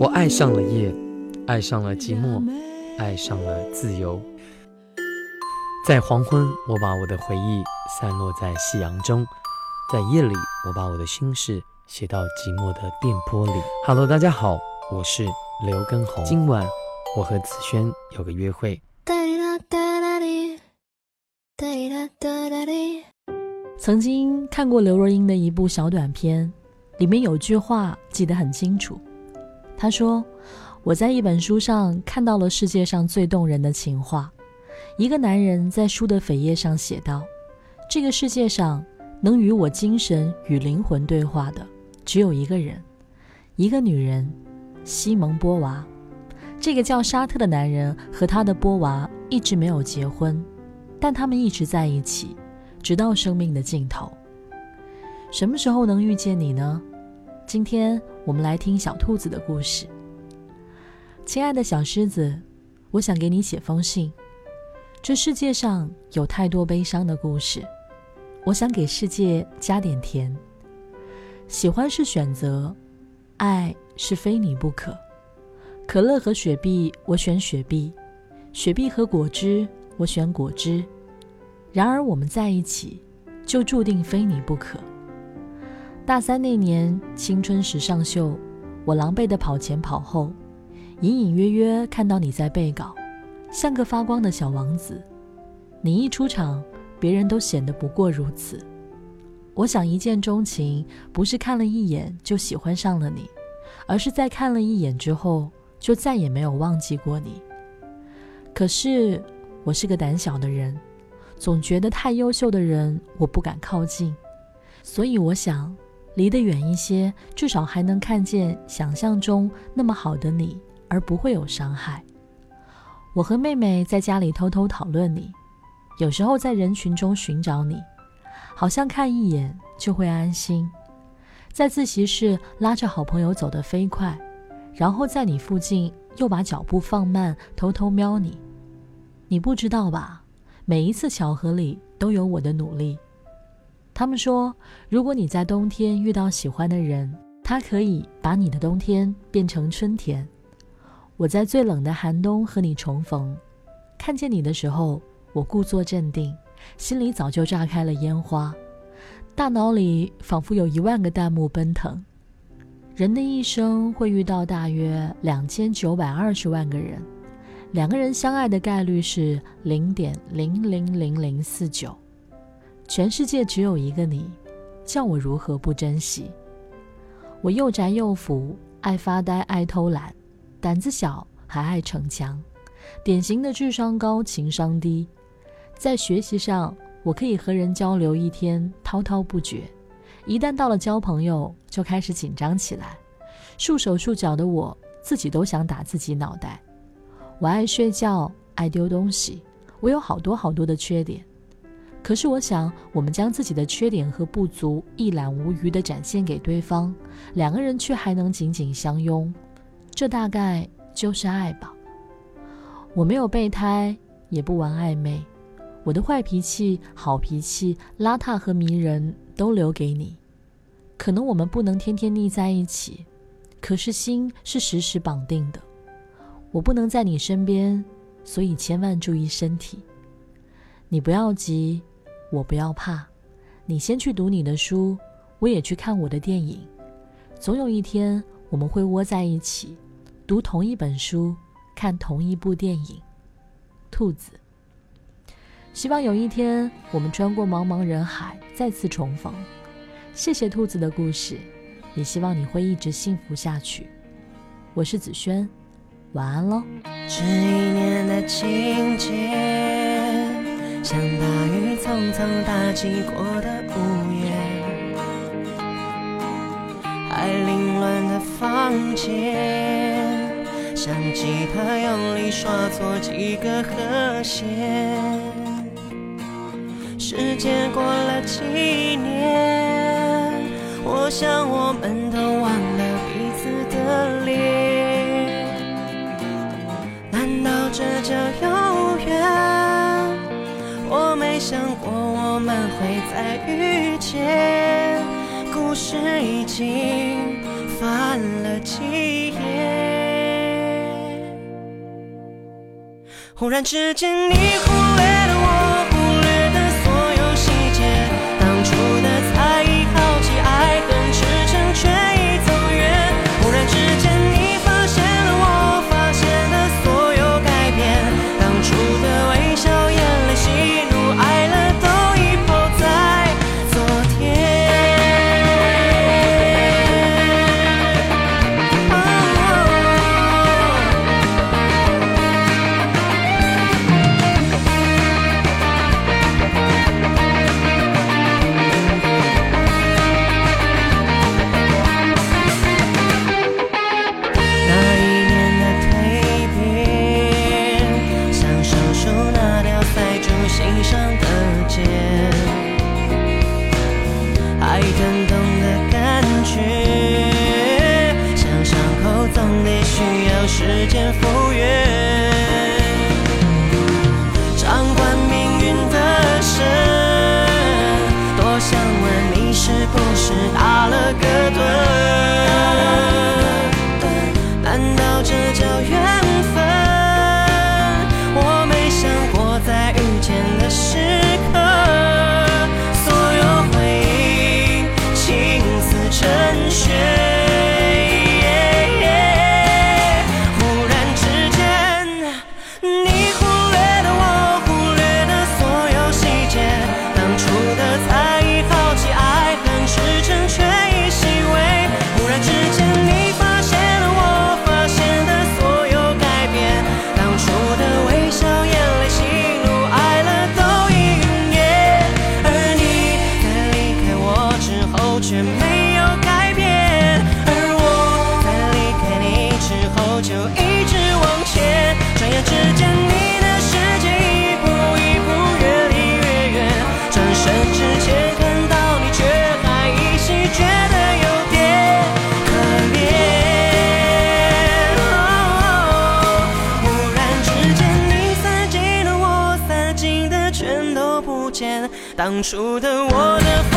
我爱上了夜，爱上了寂寞，爱上了自由。在黄昏，我把我的回忆散落在夕阳中；在夜里，我把我的心事写到寂寞的电波里。Hello，大家好，我是刘根红。今晚我和子轩有个约会。曾经看过刘若英的一部小短片，里面有句话记得很清楚。他说：“我在一本书上看到了世界上最动人的情话。一个男人在书的扉页上写道：‘这个世界上能与我精神与灵魂对话的，只有一个人，一个女人，西蒙波娃。’这个叫沙特的男人和他的波娃一直没有结婚。”但他们一直在一起，直到生命的尽头。什么时候能遇见你呢？今天我们来听小兔子的故事。亲爱的小狮子，我想给你写封信。这世界上有太多悲伤的故事，我想给世界加点甜。喜欢是选择，爱是非你不可。可乐和雪碧，我选雪碧；雪碧和果汁。我选果汁，然而我们在一起，就注定非你不可。大三那年，青春时尚秀，我狼狈的跑前跑后，隐隐约约看到你在背稿，像个发光的小王子。你一出场，别人都显得不过如此。我想一见钟情，不是看了一眼就喜欢上了你，而是在看了一眼之后，就再也没有忘记过你。可是。我是个胆小的人，总觉得太优秀的人我不敢靠近，所以我想离得远一些，至少还能看见想象中那么好的你，而不会有伤害。我和妹妹在家里偷偷讨论你，有时候在人群中寻找你，好像看一眼就会安心。在自习室拉着好朋友走得飞快，然后在你附近又把脚步放慢，偷偷瞄你。你不知道吧？每一次巧合里都有我的努力。他们说，如果你在冬天遇到喜欢的人，他可以把你的冬天变成春天。我在最冷的寒冬和你重逢，看见你的时候，我故作镇定，心里早就炸开了烟花，大脑里仿佛有一万个弹幕奔腾。人的一生会遇到大约两千九百二十万个人。两个人相爱的概率是零点零零零零四九，全世界只有一个你，叫我如何不珍惜？我又宅又腐，爱发呆，爱偷懒，胆子小，还爱逞强，典型的智商高，情商低。在学习上，我可以和人交流一天滔滔不绝，一旦到了交朋友，就开始紧张起来，束手束脚的我自己都想打自己脑袋。我爱睡觉，爱丢东西，我有好多好多的缺点。可是我想，我们将自己的缺点和不足一览无余地展现给对方，两个人却还能紧紧相拥，这大概就是爱吧。我没有备胎，也不玩暧昧，我的坏脾气、好脾气、邋遢和迷人都留给你。可能我们不能天天腻在一起，可是心是时时绑定的。我不能在你身边，所以千万注意身体。你不要急，我不要怕。你先去读你的书，我也去看我的电影。总有一天，我们会窝在一起，读同一本书，看同一部电影。兔子，希望有一天我们穿过茫茫人海，再次重逢。谢谢兔子的故事，也希望你会一直幸福下去。我是子轩。晚安喽。这一年的情节，像大雨匆匆打击过的屋檐，还凌乱的房间，像吉他用力刷错几个和弦。时间过了几年，我想我们都忘了等我我们会再遇见。故事已经翻了几页。忽然之间你忽略当初的我的